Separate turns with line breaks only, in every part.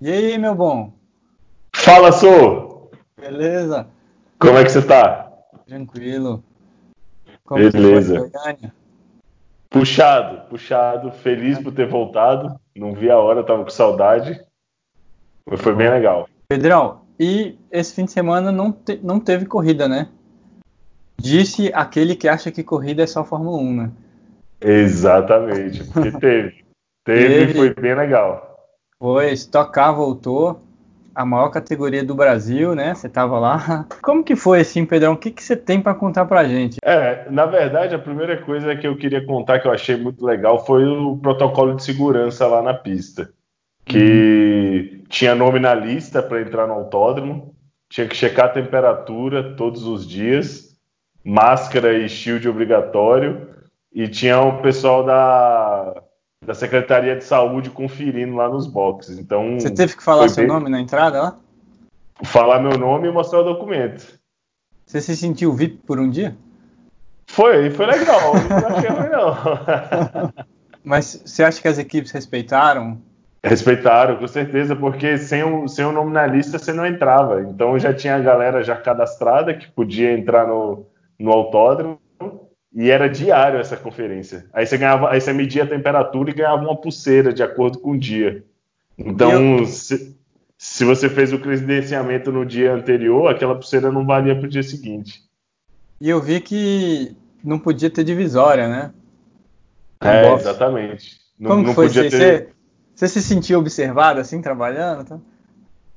E aí, meu bom?
Fala, Sou!
Beleza?
Como é que você tá?
Tranquilo. Como
Beleza. Puxado, puxado, feliz por ter voltado. Não vi a hora, tava com saudade. Mas foi bem legal.
Pedrão, e esse fim de semana não, te, não teve corrida, né? Disse aquele que acha que corrida é só Fórmula 1, né?
Exatamente, porque teve. Teve e foi bem legal.
Foi, Stock Car voltou, a maior categoria do Brasil, né? Você estava lá. Como que foi assim, Pedrão? O que, que você tem para contar para gente?
É, na verdade, a primeira coisa que eu queria contar que eu achei muito legal foi o protocolo de segurança lá na pista, que uhum. tinha nome na lista para entrar no autódromo, tinha que checar a temperatura todos os dias, máscara e shield obrigatório, e tinha o pessoal da da Secretaria de Saúde conferindo lá nos boxes. Então
você teve que falar seu bem... nome na entrada lá?
Falar meu nome e mostrar o documento.
Você se sentiu VIP por um dia?
Foi, foi legal. não achei ruim não.
Mas você acha que as equipes respeitaram?
Respeitaram, com certeza, porque sem o, sem o nome na lista você não entrava. Então já tinha a galera já cadastrada que podia entrar no, no autódromo e era diário essa conferência. Aí você ganhava, aí você media a temperatura e ganhava uma pulseira de acordo com o dia. Então, se, se, você fez o credenciamento no dia anterior, aquela pulseira não valia para o dia seguinte.
E eu vi que não podia ter divisória, né?
É, exatamente.
Não, Como não foi? Podia você, ter... você se sentiu observado assim, trabalhando? Tá?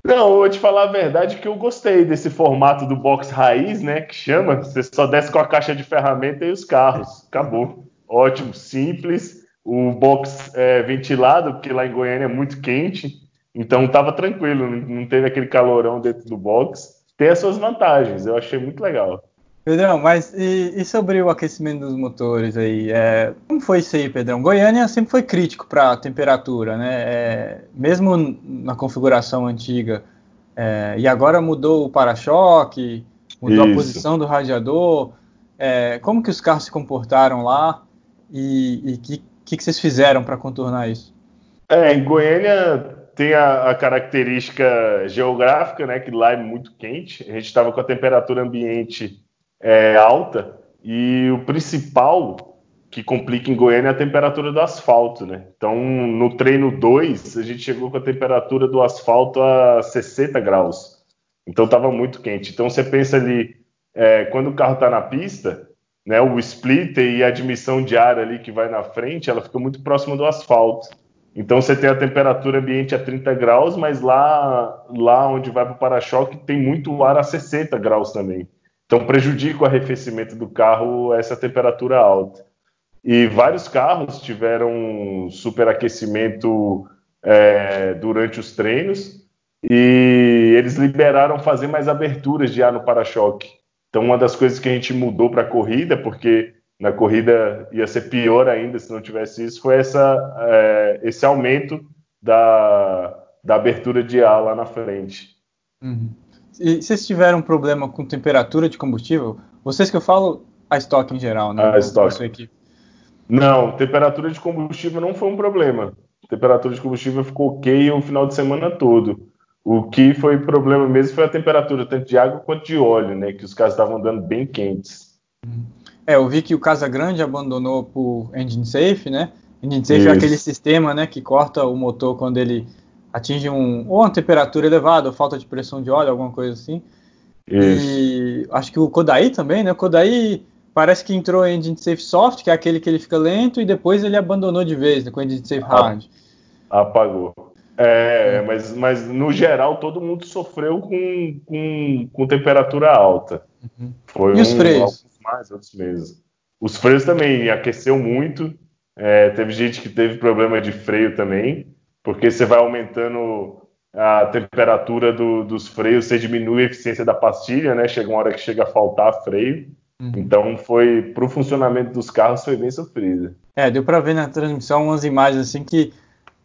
Não, eu vou te falar a verdade que eu gostei desse formato do box raiz, né? Que chama. Você só desce com a caixa de ferramenta e os carros. Acabou. Ótimo, simples. O box é ventilado, porque lá em Goiânia é muito quente. Então tava tranquilo, não teve aquele calorão dentro do box. Tem as suas vantagens, eu achei muito legal.
Pedrão, mas e, e sobre o aquecimento dos motores aí? É, como foi isso aí, Pedrão? Goiânia sempre foi crítico para a temperatura, né? É, mesmo na configuração antiga. É, e agora mudou o para-choque, mudou isso. a posição do radiador. É, como que os carros se comportaram lá? E o que, que, que, vocês fizeram para contornar isso?
É, em Goiânia tem a, a, característica geográfica, né? Que lá é muito quente. A gente estava com a temperatura ambiente é, alta e o principal que complica em Goiânia é a temperatura do asfalto, né? Então, no treino 2, a gente chegou com a temperatura do asfalto a 60 graus. Então, estava muito quente. Então, você pensa ali, é, quando o carro está na pista, né, o splitter e a admissão de ar ali que vai na frente, ela fica muito próxima do asfalto. Então, você tem a temperatura ambiente a 30 graus, mas lá, lá onde vai para o para-choque tem muito ar a 60 graus também. Então prejudica o arrefecimento do carro essa temperatura alta. E vários carros tiveram superaquecimento é, durante os treinos e eles liberaram fazer mais aberturas de ar no para-choque. Então uma das coisas que a gente mudou para a corrida, porque na corrida ia ser pior ainda se não tivesse isso, foi essa, é, esse aumento da, da abertura de ar lá na frente.
Uhum. E vocês tiveram problema com temperatura de combustível? Vocês que eu falo, a estoque em geral, né?
A estoque. Não, temperatura de combustível não foi um problema. temperatura de combustível ficou ok o final de semana todo. O que foi problema mesmo foi a temperatura, tanto de água quanto de óleo, né? Que os carros estavam andando bem quentes.
É, eu vi que o Casa Grande abandonou por engine safe, né? Engine safe Isso. é aquele sistema, né, que corta o motor quando ele atinge um, ou uma temperatura elevada, ou falta de pressão de óleo, alguma coisa assim. Isso. E acho que o Kodai também, né? O Kodai parece que entrou em Engine Safe Soft, que é aquele que ele fica lento, e depois ele abandonou de vez né, com Engine Safe Hard.
Apagou. É, é, mas, mas no geral todo mundo sofreu com, com, com temperatura alta.
Uhum. Foi e os freios?
mais, outros meses. Os freios também aqueceu muito. É, teve gente que teve problema de freio também porque você vai aumentando a temperatura do, dos freios, você diminui a eficiência da pastilha, né? Chega uma hora que chega a faltar freio. Uhum. Então foi para o funcionamento dos carros foi bem sofrido.
É, deu para ver na transmissão umas imagens assim que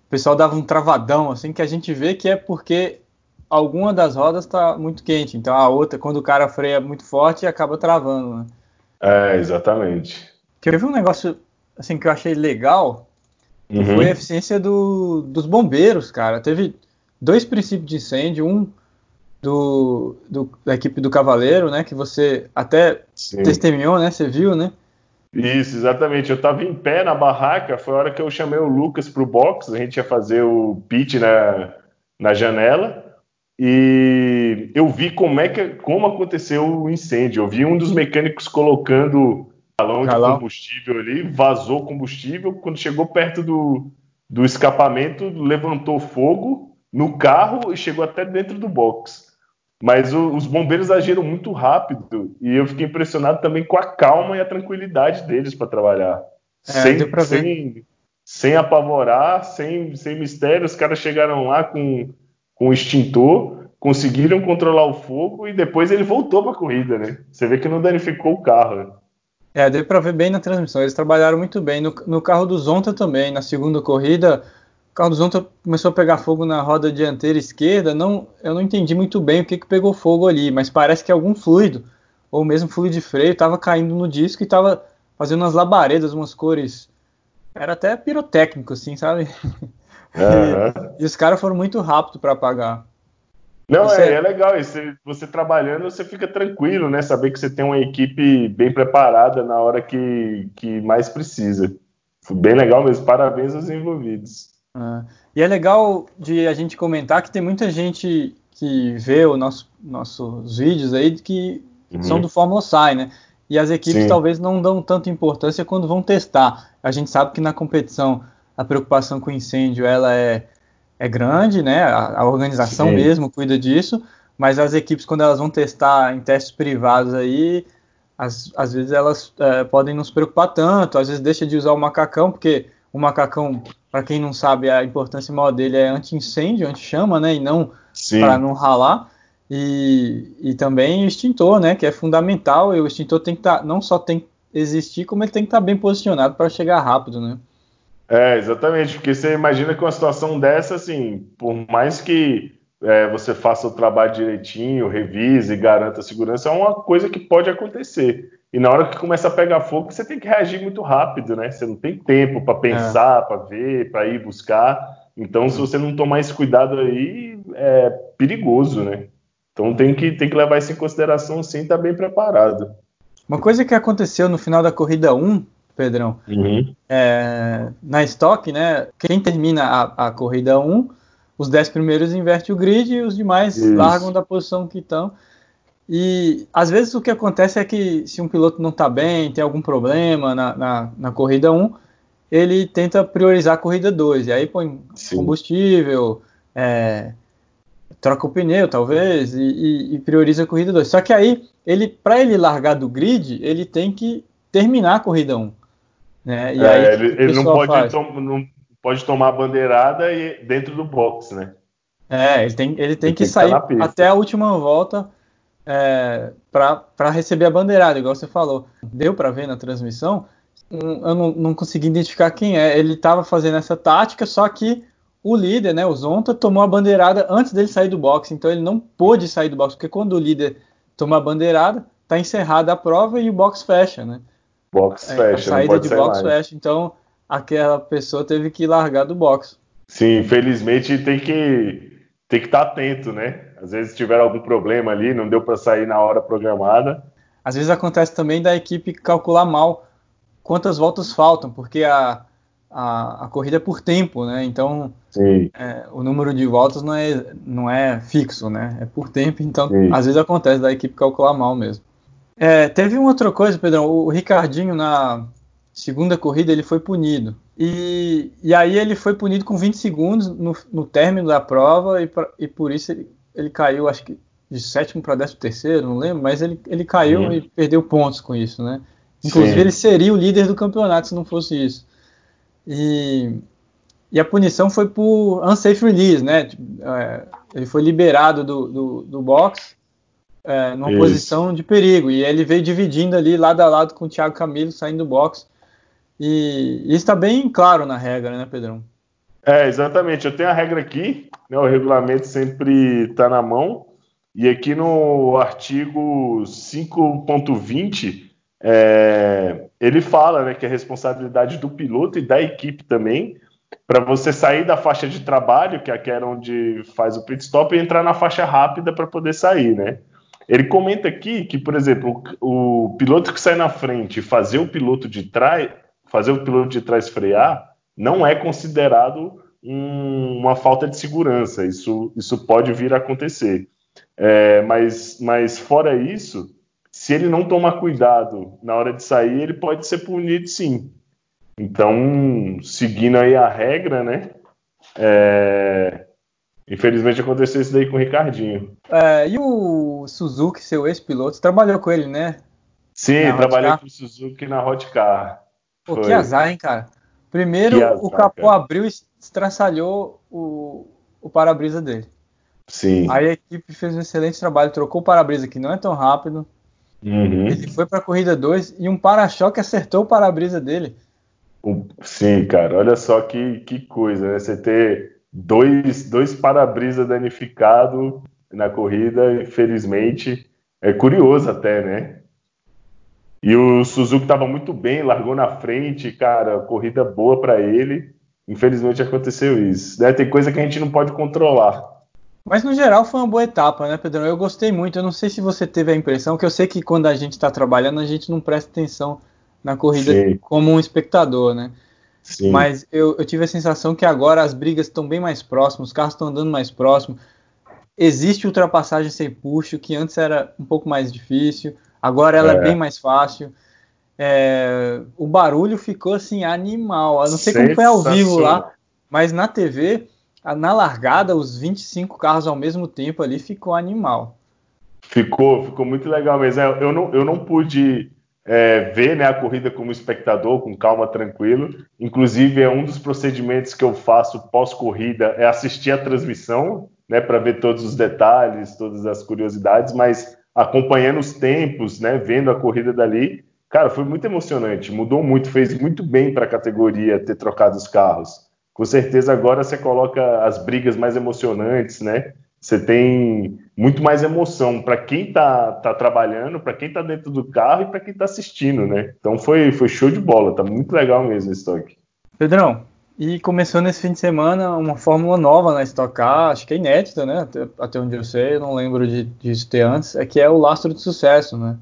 o pessoal dava um travadão assim que a gente vê que é porque alguma das rodas está muito quente, então a outra quando o cara freia muito forte acaba travando, né?
É, exatamente.
Que eu vi um negócio assim que eu achei legal Uhum. Foi a eficiência do, dos bombeiros, cara. Teve, dois princípios de incêndio, um do, do, da equipe do Cavaleiro, né? Que você até Sim. testemunhou, né? Você viu, né?
Isso, exatamente. Eu estava em pé na barraca, foi a hora que eu chamei o Lucas para o box, a gente ia fazer o pitch na, na janela e eu vi como é que como aconteceu o incêndio. Eu vi um dos mecânicos colocando galão de combustível ali, vazou combustível, quando chegou perto do, do escapamento, levantou fogo no carro e chegou até dentro do box. Mas o, os bombeiros agiram muito rápido e eu fiquei impressionado também com a calma e a tranquilidade deles para trabalhar. É, sem, sem, sem, apavorar, sem, sem mistério, os caras chegaram lá com, com o extintor, conseguiram controlar o fogo e depois ele voltou para a corrida, né? Você vê que não danificou o carro. Né?
É, deu para ver bem na transmissão. Eles trabalharam muito bem. No, no carro do Zonta também, na segunda corrida, Carlos Zonta começou a pegar fogo na roda dianteira esquerda. Não, eu não entendi muito bem o que, que pegou fogo ali, mas parece que algum fluido, ou mesmo fluido de freio, estava caindo no disco e estava fazendo umas labaredas, umas cores. Era até pirotécnico, assim, sabe? Uhum. e, e, os caras foram muito rápidos para apagar.
Não, é, é legal. Você, você trabalhando, você fica tranquilo, né? Saber que você tem uma equipe bem preparada na hora que, que mais precisa. Bem legal mesmo. Parabéns aos envolvidos.
Ah, e é legal de a gente comentar que tem muita gente que vê os nosso, nossos vídeos aí que uhum. são do Fórmula SAI, né? E as equipes Sim. talvez não dão tanta importância quando vão testar. A gente sabe que na competição a preocupação com incêndio ela é, é grande, né? A, a organização Sim. mesmo cuida disso, mas as equipes quando elas vão testar em testes privados aí, às, às vezes elas é, podem não se preocupar tanto, às vezes deixa de usar o macacão, porque o macacão para quem não sabe, a importância maior dele é anti-incêndio, anti-chama, né? E não para não ralar. E, e também o extintor, né? Que é fundamental. E o extintor tem que estar, tá, não só tem que existir, como ele tem que estar tá bem posicionado para chegar rápido, né?
É, exatamente, porque você imagina que uma situação dessa, assim, por mais que é, você faça o trabalho direitinho, revise, garanta a segurança, é uma coisa que pode acontecer. E na hora que começa a pegar fogo, você tem que reagir muito rápido, né? Você não tem tempo para pensar, é. para ver, para ir buscar. Então, se você não tomar esse cuidado aí, é perigoso, né? Então tem que, tem que levar isso em consideração sim, estar tá bem preparado.
Uma coisa que aconteceu no final da corrida 1, Pedrão, uhum. é, na Stock, né? Quem termina a, a corrida 1, os 10 primeiros inverte o grid e os demais isso. largam da posição que estão. E às vezes o que acontece é que se um piloto não está bem, tem algum problema na, na, na, corrida 1, ele tenta priorizar a corrida 2. E aí põe Sim. combustível, é, troca o pneu, talvez, e, e, e, prioriza a corrida 2. Só que aí, ele, para ele largar do grid, ele tem que terminar a corrida 1. Né?
E é, aí, ele, ele não, pode não pode tomar a bandeirada e, dentro do box, né?
É, ele tem, ele tem ele que tem sair que até a última volta é, para receber a bandeirada, igual você falou. Deu para ver na transmissão, eu não, não, consegui identificar quem é. Ele estava fazendo essa tática, só que o líder, né, o Zonta, tomou a bandeirada antes dele sair do box, então ele não pôde sair do box, porque quando o líder toma a bandeirada, está encerrada a prova e o box fecha, né?
Box é, fecha,
a saída de box mais. fecha, então aquela pessoa teve que largar do box.
Sim, infelizmente tem que tem que estar tá atento, né? Às vezes tiver algum problema ali, não deu para sair na hora programada.
Às vezes acontece também da equipe calcular mal quantas voltas faltam, porque a, a, a corrida é por tempo, né? Então é, o número de voltas não é, não é fixo, né? É por tempo, então Sim. às vezes acontece da equipe calcular mal mesmo. É, teve uma outra coisa, Pedrão, o Ricardinho na segunda corrida ele foi punido. E, e aí ele foi punido com 20 segundos no, no término da prova e, pra, e por isso ele, ele caiu, acho que de sétimo para décimo terceiro, não lembro, mas ele, ele caiu Sim. e perdeu pontos com isso, né? Inclusive Sim. ele seria o líder do campeonato se não fosse isso. E, e a punição foi por unsafe release, né? Tipo, é, ele foi liberado do, do, do box é, numa isso. posição de perigo e ele veio dividindo ali lado a lado com o Thiago Camilo saindo do box. E, isso está bem claro na regra, né, Pedrão?
É, exatamente. Eu tenho a regra aqui, né, o regulamento sempre está na mão, e aqui no artigo 5.20, é, ele fala né, que é responsabilidade do piloto e da equipe também para você sair da faixa de trabalho, que aqui era onde faz o pit stop, e entrar na faixa rápida para poder sair, né? Ele comenta aqui que, por exemplo, o, piloto que sai na frente fazer o piloto de trás, fazer o piloto de trás frear, não é considerado um, uma falta de segurança. Isso, isso pode vir a acontecer. É, mas, mas fora isso, se ele não tomar cuidado na hora de sair, ele pode ser punido sim. Então, seguindo aí a regra, né? É... Infelizmente aconteceu isso daí com o Ricardinho.
É, e o Suzuki, seu ex-piloto, trabalhou com ele, né?
Sim, trabalhei com o Suzuki na Hot Car.
Pô, que azar, hein, cara? Primeiro, azar, o capô cara. abriu e estraçalhou o, o para-brisa dele.
Sim.
Aí a equipe fez um excelente trabalho, trocou o para-brisa que não é tão rápido.
Uhum.
Ele foi para a corrida 2 e um para-choque acertou o para-brisa dele.
Sim, cara, olha só que, que coisa, né? Você ter dois, dois para-brisa danificados na corrida, infelizmente, é curioso até, né? E o Suzuki estava muito bem, largou na frente, cara, corrida boa para ele. Infelizmente aconteceu isso. Né? Tem coisa que a gente não pode controlar.
Mas no geral foi uma boa etapa, né, Pedro? Eu gostei muito. Eu não sei se você teve a impressão, que eu sei que quando a gente está trabalhando, a gente não presta atenção na corrida Sim. como um espectador, né? Sim. Mas eu, eu, tive a sensação que agora as brigas estão bem mais próximas, os carros estão andando mais próximo. Existe ultrapassagem sem puxo, que antes era um pouco mais difícil, agora ela é, é bem mais fácil. É, o barulho ficou assim animal. Eu não sei como foi ao vivo lá, mas na TV, na largada, os 25 carros ao mesmo tempo ali ficou animal.
Ficou, ficou muito legal mesmo. É, eu não, eu não pude é, ver né, a corrida como espectador, com calma, tranquilo. Inclusive, é um dos procedimentos que eu faço pós-corrida é assistir a transmissão, né, para ver todos os detalhes, todas as curiosidades, mas acompanhando os tempos, né, vendo a corrida dali, cara, foi muito emocionante, mudou muito, fez muito bem para a categoria ter trocado os carros. Com certeza agora você coloca as brigas mais emocionantes, né? Você tem muito mais emoção para quem está tá trabalhando, para quem está dentro do carro e para quem está assistindo, né? Então foi, foi show de bola, tá muito legal mesmo esse toque.
Pedrão, e começou nesse fim de semana uma fórmula nova na Stock Car, acho que é inédita, né? Até, até onde eu sei, eu não lembro de, disso ter antes, é que é o lastro de sucesso, né?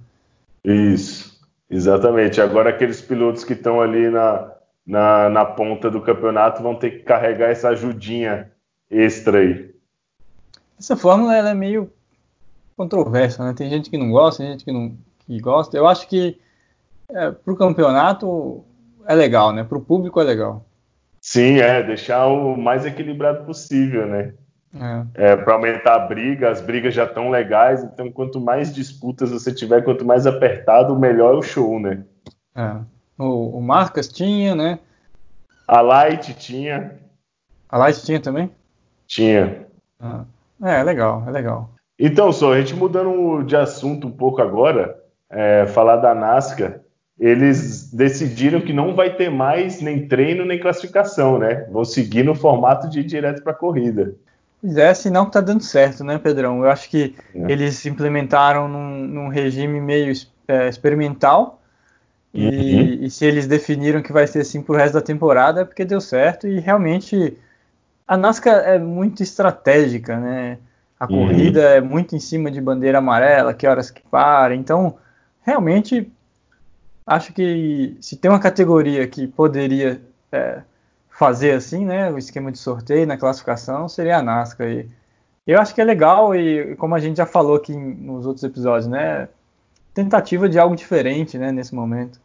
Isso, exatamente. Agora aqueles pilotos que estão ali na, na, na ponta do campeonato vão ter que carregar essa ajudinha extra aí.
Essa fórmula ela é meio controversa, né? Tem gente que não gosta, tem gente que não que gosta. Eu acho que é, para o campeonato é legal, né? Para o público é legal.
Sim, é deixar o mais equilibrado possível, né? É. é para aumentar a briga, as brigas já estão legais, então quanto mais disputas você tiver, quanto mais apertado, melhor é o show, né?
É. O, o Marcas tinha, né?
A Light tinha.
A Light tinha também?
Tinha.
Ah. É, é legal, é legal.
Então, só a gente mudando de assunto um pouco agora, é, falar da NASCAR, eles decidiram que não vai ter mais nem treino nem classificação, né? Vão seguir no formato de ir direto para a corrida.
Pois é, sinal que tá dando certo, né, Pedrão? Eu acho que é. eles implementaram num, num regime meio é, experimental. E, uhum. e, se eles definiram que vai ser assim pro resto da temporada é porque deu certo e realmente a NASCAR é muito estratégica, né? A uhum. corrida é muito em cima de bandeira amarela, que horas que para. Então, realmente, acho que se tem uma categoria que poderia é, fazer assim, né? O esquema de sorteio na classificação seria a NASCAR. E eu acho que é legal e, como a gente já falou aqui nos outros episódios, né? Tentativa de algo diferente, né? Nesse momento.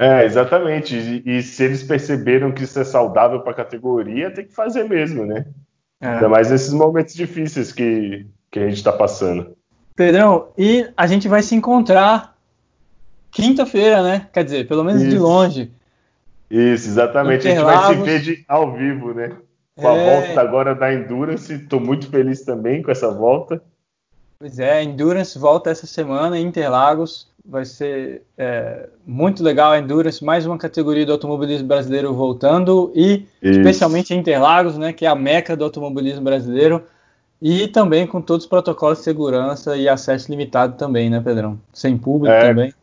É, exatamente. E, e, se eles perceberam que isso é saudável para a categoria, tem que fazer mesmo, né? É. Ainda mais nesses momentos difíceis que, que a gente está passando.
Pedrão, e a gente vai se encontrar quinta-feira, né? Quer dizer, pelo menos isso. de longe.
Isso, exatamente. A gente vai se ver de, ao vivo, né? Com a é... volta agora da Endurance. Estou muito feliz também com essa volta.
Pois é, a Endurance volta essa semana em Interlagos vai ser é, muito legal a Endurance, mais uma categoria do automobilismo brasileiro voltando e Isso. especialmente Interlagos, né, que é a meca do automobilismo brasileiro e também com todos os protocolos de segurança e acesso limitado também, né, Pedrão? Sem público é, também.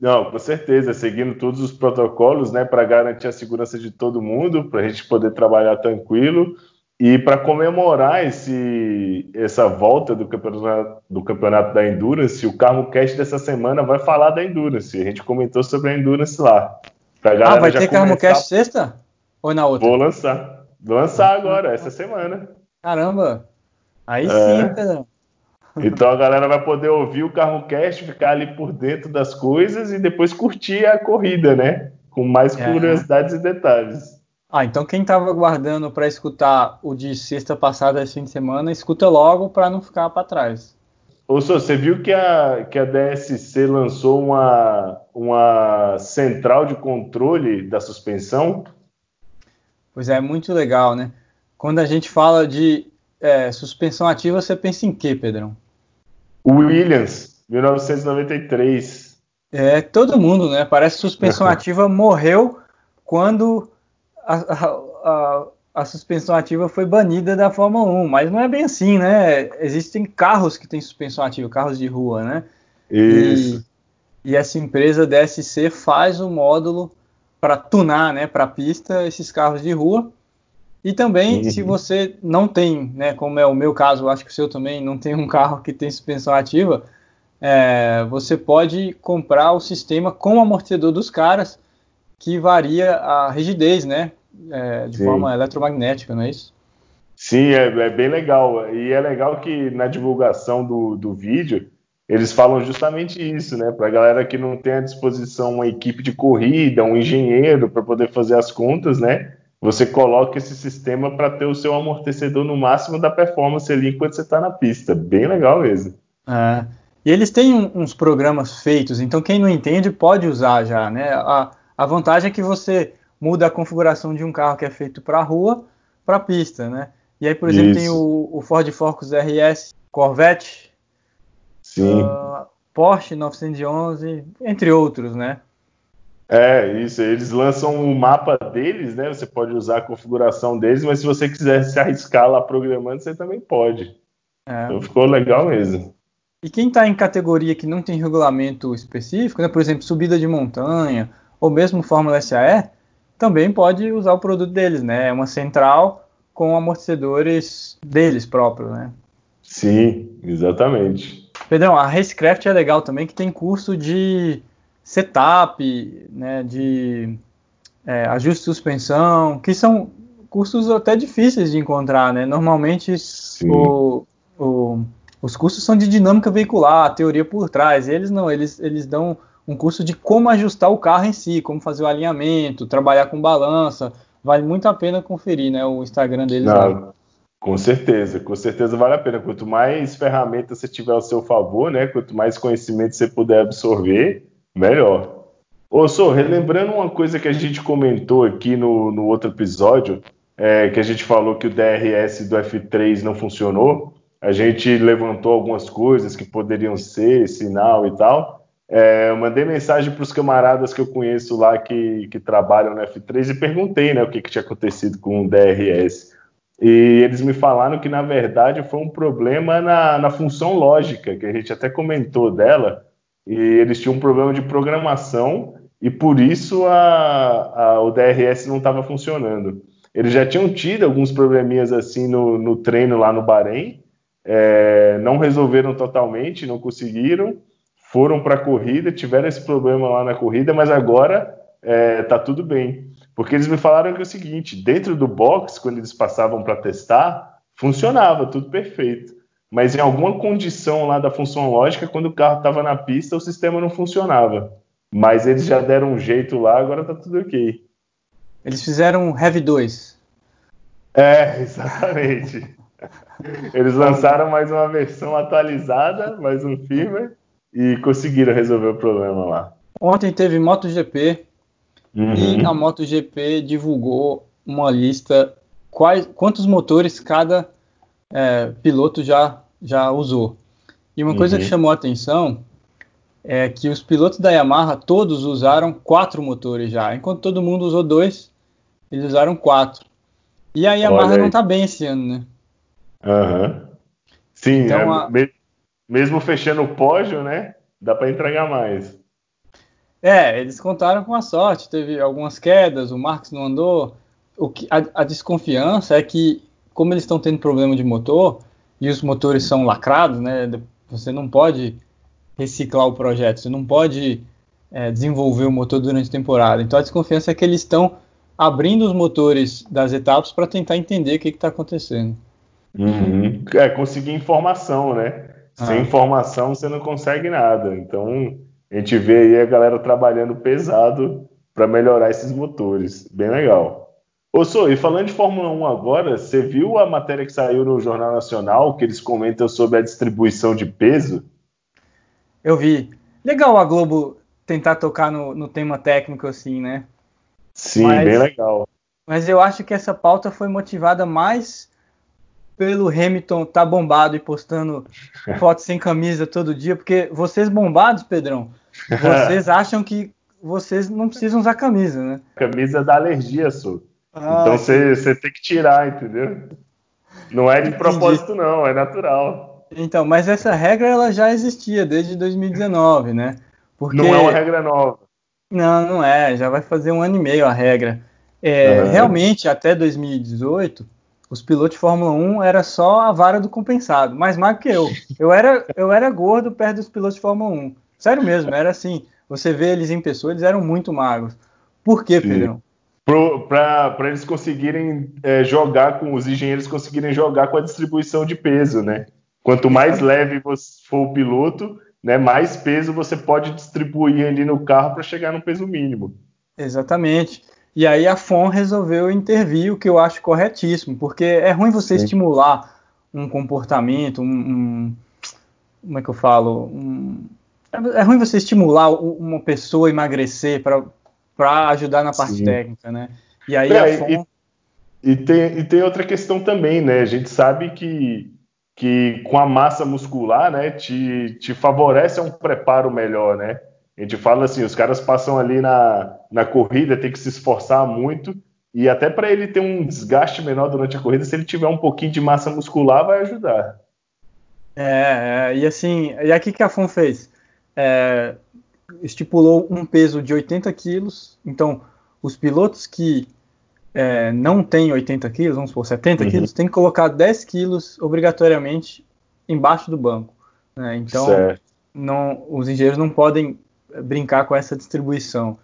Não, com certeza, seguindo todos os protocolos, né, para garantir a segurança de todo mundo, para a gente poder trabalhar tranquilo e para comemorar esse, essa volta do campeonato, do campeonato da Endurance, o Carmo Cast dessa semana vai falar da Endurance. A gente comentou sobre a Endurance lá.
Ah, vai ter Carmo Cast sexta? Ou na outra?
Vou lançar. Vou lançar agora, essa semana.
Caramba! Aí é. sim, Pedrão.
Então a galera vai poder ouvir o CarroCast, ficar ali por dentro das coisas e depois curtir a corrida, né? Com mais é. curiosidades e detalhes.
Ah, então quem estava aguardando para escutar o de sexta passada esse fim de semana, escuta logo para não ficar para trás.
Ô, Sô, você viu que a, que a DSC lançou uma, uma central de controle da suspensão?
Pois é, muito legal, né? Quando a gente fala de é, suspensão ativa, você pensa em quê, Pedrão?
Williams, 1993.
É, todo mundo, né? Parece que suspensão ativa morreu quando a, a, a, suspensão ativa foi banida da Fórmula 1, mas não é bem assim, né? Existem carros que têm suspensão ativa, carros de rua, né?
Isso.
E, e essa empresa DSC faz o um módulo para tunar, né, para pista esses carros de rua. E também, uhum. se você não tem, né, como é o meu caso, acho que o seu também não tem um carro que tem suspensão ativa, é, você pode comprar o sistema com o amortecedor dos caras, que varia a rigidez, né, é, de Sim. forma eletromagnética, não é isso?
Sim, é, é, bem legal. E é legal que na divulgação do, do vídeo eles falam justamente isso, né? Para a galera que não tem à disposição uma equipe de corrida, um engenheiro para poder fazer as contas, né? você coloca esse sistema para ter o seu amortecedor no máximo da performance ali enquanto você está na pista. Bem legal mesmo.
É. E eles têm uns programas feitos, então quem não entende pode usar já, né? A, a vantagem é que você muda a configuração de um carro que é feito para a rua para a pista, né? E aí, por exemplo, Isso. tem o, o, Ford Focus RS Corvette.
Uh,
Porsche 911, entre outros, né?
É, isso. Eles lançam o mapa deles, né? Você pode usar a configuração deles, mas se você quiser se arriscar lá programando, você também pode. É. Então ficou legal mesmo.
E quem está em categoria que não tem regulamento específico, né? Por exemplo, subida de montanha ou mesmo Fórmula SAE, também pode usar o produto deles, né? É uma central com amortecedores deles próprios, né?
Sim, exatamente.
Pedrão, a Racecraft é legal também que tem curso de setup, né, de é, ajuste de suspensão, que são cursos até difíceis de encontrar, né? Normalmente o, o, os cursos são de dinâmica veicular, teoria por trás. eles não, eles, eles dão um curso de como ajustar o carro em si, como fazer o alinhamento, trabalhar com balança. Vale muito a pena conferir, né? O Instagram deles não.
Com certeza, com certeza vale a pena. Quanto mais ferramentas você tiver ao seu favor, né? Quanto mais conhecimento você puder absorver, Melhor. Ô, Sô, relembrando uma coisa que a gente comentou aqui no, no outro episódio, é, que a gente falou que o DRS do F3 não funcionou, a gente levantou algumas coisas que poderiam ser sinal e tal. É, eu mandei mensagem para os camaradas que eu conheço lá que, que trabalham no F3 e perguntei né, o que, que tinha acontecido com o DRS. E eles me falaram que, na verdade, foi um problema na, na função lógica, que a gente até comentou dela, e eles tinham um problema de programação e por isso a, a, o DRS não estava funcionando. Eles já tinham tido alguns probleminhas assim no, no treino lá no Bahrein, é, não resolveram totalmente, não conseguiram, foram para a corrida, tiveram esse problema lá na corrida, mas agora é, tá tudo bem. Porque eles me falaram que é o seguinte: dentro do box, quando eles passavam para testar, funcionava tudo perfeito mas em alguma condição lá da função lógica, quando o carro estava na pista, o sistema não funcionava. Mas eles já deram um jeito lá, agora tá tudo ok.
Eles fizeram um Heavy 2.
É, exatamente. eles lançaram mais uma versão atualizada, mais um firmware, e conseguiram resolver o problema lá.
Ontem teve MotoGP uhum. e a MotoGP divulgou uma lista quais, quantos motores cada é, piloto já já usou. E uma uhum. coisa que uhum. chamou a atenção é que os pilotos da Yamaha todos usaram quatro motores já, enquanto todo mundo usou dois, eles usaram quatro. E a Yamaha não está bem esse ano, né?
Uhum. Sim, então, é, a... mesmo fechando o pódio, né? Dá para entregar mais.
É, eles contaram com a sorte, teve algumas quedas, o Marx não andou. O que, a, a desconfiança é que, como eles estão tendo problema de motor, e os motores são lacrados, né? Você não pode reciclar o projeto, você não pode é, desenvolver o motor durante a temporada. Então a desconfiança é que eles estão abrindo os motores das etapas para tentar entender o que está acontecendo.
Uhum. É, conseguir informação, né? Ah. Sem informação você não consegue nada. Então a gente vê aí a galera trabalhando pesado para melhorar esses motores. Bem legal. Ô, Sô, e falando de Fórmula 1 agora, você viu a matéria que saiu no Jornal Nacional, que eles comentam sobre a distribuição de peso?
Eu vi. Legal a Globo tentar tocar no, no tema técnico assim, né?
Sim, mas, bem legal.
Mas eu acho que essa pauta foi motivada mais pelo Hamilton tá bombado e postando fotos sem camisa todo dia, porque vocês bombados, Pedrão, vocês acham que vocês não precisam usar camisa, né?
Camisa dá alergia, Su. Ah, então você tem que tirar, entendeu? Não é de propósito, não, é natural.
Então, mas essa regra ela já existia desde 2019, né?
Porque... Não é uma regra nova.
Não, não é. Já vai fazer um ano e meio a regra. É, uhum. Realmente, até 2018, os pilotos de Fórmula 1 era só a vara do compensado, mais magro que eu. Eu era, eu era gordo perto dos pilotos de Fórmula 1. Sério mesmo, era assim. Você vê eles em pessoa, eles eram muito magros. Por quê, Pedrão?
Para eles conseguirem é, jogar com os engenheiros conseguirem jogar com a distribuição de peso, né? Quanto mais leve for o piloto, né, mais peso você pode distribuir ali no carro para chegar no peso mínimo.
Exatamente. E aí a FON resolveu intervir, o que eu acho corretíssimo, porque é ruim você Sim. estimular um comportamento, um, um, como é que eu falo, um, é, ruim você estimular uma pessoa a emagrecer para ajudar na parte Sim. técnica, né?
E aí é, a FON... E, e, tem, e tem outra questão também, né? A gente sabe que, que com a massa muscular, né, te, te favorece um preparo melhor, né? A gente fala assim, os caras passam ali na, na corrida, tem que se esforçar muito, e até para ele ter um desgaste menor durante a corrida, se ele tiver um pouquinho de massa muscular, vai ajudar.
É, é e assim, e aqui que a FON fez? É, estipulou um peso de 80 quilos, então os pilotos que é, não têm 80 quilos, vamos supor 70 uhum. quilos, tem que colocar 10 quilos obrigatoriamente embaixo do banco. Né? Então, não, os engenheiros não podem brincar com essa distribuição.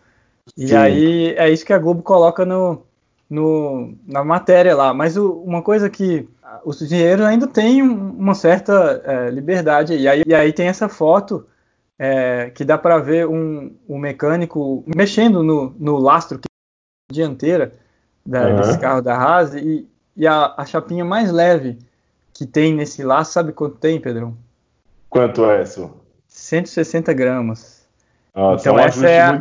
E Sim. aí é isso que a Globo coloca no, no na matéria lá. Mas o, uma coisa que os engenheiros ainda têm uma certa é, liberdade. E aí, e aí tem essa foto é, que dá para ver um, um, mecânico mexendo no, no lastro dianteira da, uhum. desse carro da Haas e, e a, a, chapinha mais leve que tem nesse lastro, sabe quanto tem, Pedrão?
Quanto é isso?
160 gramas.
Nossa, então, é um essa é a.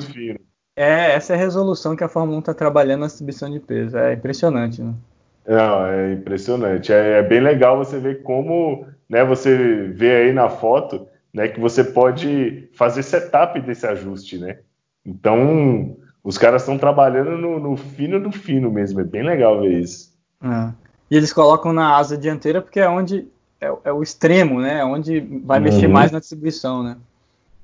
É, essa é a resolução que a Fórmula 1 está trabalhando na distribuição de peso. É impressionante, né?
Não, é impressionante. É, é, bem legal você ver como, né, você vê aí na foto, né, que você pode fazer setup desse ajuste, né? Então, os caras estão trabalhando no, no, fino do fino mesmo. É bem legal ver isso.
É. E eles colocam na asa dianteira porque é onde é, é o extremo, né? É onde vai uhum. mexer mais na distribuição, né?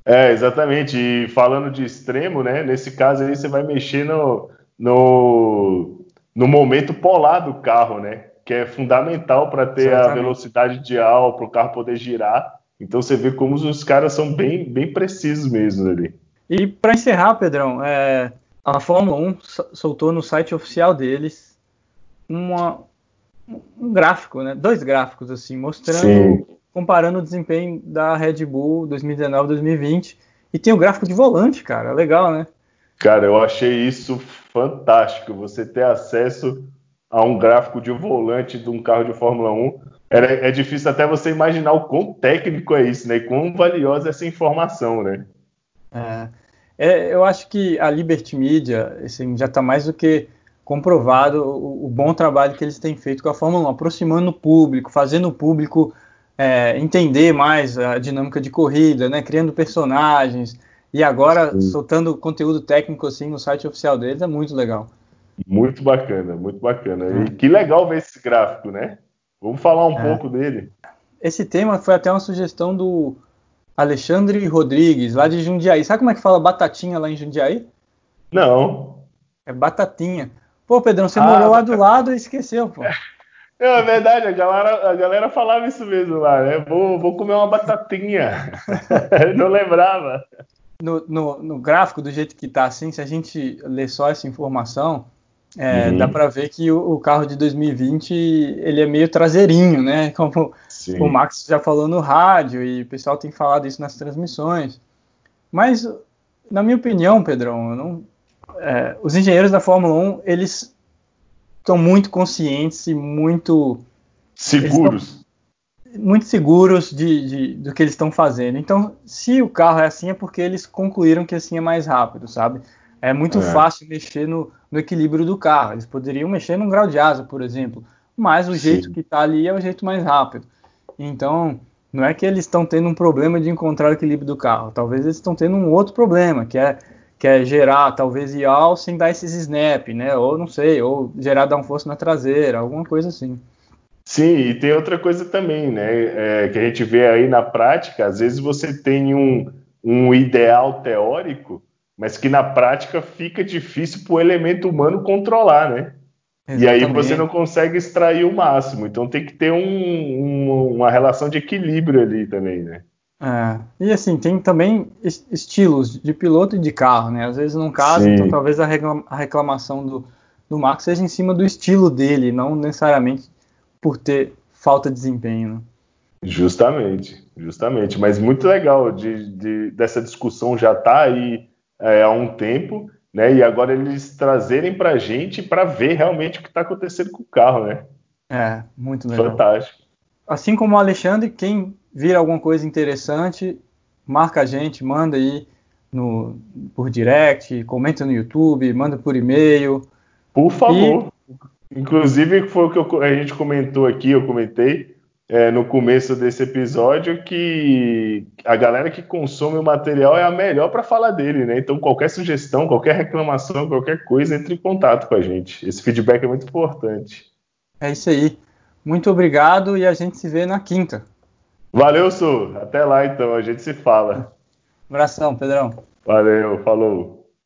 É, exatamente. E falando de extremo, né? Nesse caso aí você vai mexer no, no, no momento polar do carro, né? Que é fundamental para ter exatamente. a velocidade ideal para o carro poder girar. Então você vê como os caras são bem, bem precisos mesmo ali.
E para encerrar, Pedrão, é, a Fórmula 1 soltou no site oficial deles uma, um gráfico, né? Dois gráficos assim, mostrando Sim comparando o desempenho da Red Bull 2019-2020. E tem o gráfico de volante, cara. Legal, né?
Cara, eu achei isso fantástico. Você ter acesso a um gráfico de volante de um carro de Fórmula 1. É, é difícil até você imaginar o quão técnico é isso, né? E quão valiosa é essa informação, né?
É, é, eu acho que a Liberty Media assim, já está mais do que comprovado o, o, bom trabalho que eles têm feito com a Fórmula 1, aproximando o público, fazendo o público é, entender mais a dinâmica de corrida, né, criando personagens e agora Sim. soltando conteúdo técnico assim no site oficial deles é muito legal.
Muito bacana, muito bacana. E é. que legal ver esse gráfico, né? Vamos falar um é. pouco dele.
Esse tema foi até uma sugestão do, Alexandre Rodrigues, lá de Jundiaí. Sabe como é que fala batatinha lá em Jundiaí?
Não.
É batatinha. Pô, Pedrão, você ah, morou lá do lado e esqueceu, pô.
Não, é verdade, a galera, a galera falava isso mesmo lá, né? Vou, vou comer uma batatinha. Não lembrava.
No, no, no, gráfico, do jeito que tá assim, se a gente ler só essa informação, é, uhum. dá para ver que o, o, carro de 2020 ele é meio traseirinho, né? Como Sim. o Max já falou no rádio e o pessoal tem falado isso nas transmissões. Mas, na minha opinião, Pedrão, não, é, os engenheiros da Fórmula 1 eles estão muito conscientes e muito
seguros.
Muito seguros de, de, do que eles estão fazendo. Então, se o carro é assim, é porque eles concluíram que assim é mais rápido, sabe? É muito é. fácil mexer no, no, equilíbrio do carro. Eles poderiam mexer num grau de asa, por exemplo. Mas o Sim. jeito que está ali é o jeito mais rápido. Então, não é que eles estão tendo um problema de encontrar o equilíbrio do carro. Talvez eles estão tendo um outro problema, que é que é gerar talvez IAL sem dar esses snap, né? Ou não sei, ou gerar dar um força na traseira, alguma coisa assim.
Sim, e tem outra coisa também, né? É, que a gente vê aí na prática, às vezes você tem um, um ideal teórico, mas que na prática fica difícil para o elemento humano controlar, né? Exatamente. E aí você não consegue extrair o máximo. Então tem que ter um, um, uma relação de equilíbrio ali também, né?
É, e assim, tem também estilos de piloto e de carro, né? Às vezes não casa, então talvez a, reclamação do, do Max seja em cima do estilo dele, não necessariamente por ter falta de desempenho. Né?
Justamente, justamente. Mas muito legal de, de dessa discussão já tá aí é, há um tempo, né? E agora eles trazerem para a gente para ver realmente o que está acontecendo com o carro, né?
É, muito legal.
Fantástico.
Assim como o Alexandre, quem vira alguma coisa interessante, marca a gente, manda aí no, por direct, comenta no YouTube, manda por e-mail.
Por favor. E... Inclusive, foi o que eu, a gente comentou aqui, eu comentei é, no começo desse episódio que a galera que consome o material é a melhor para falar dele, né? Então, qualquer sugestão, qualquer reclamação, qualquer coisa, entre em contato com a gente. Esse feedback é muito importante.
É isso aí. Muito obrigado e a gente se vê na quinta.
Valeu, Su. Até lá então, a gente se fala.
abração, Pedrão.
Valeu, falou.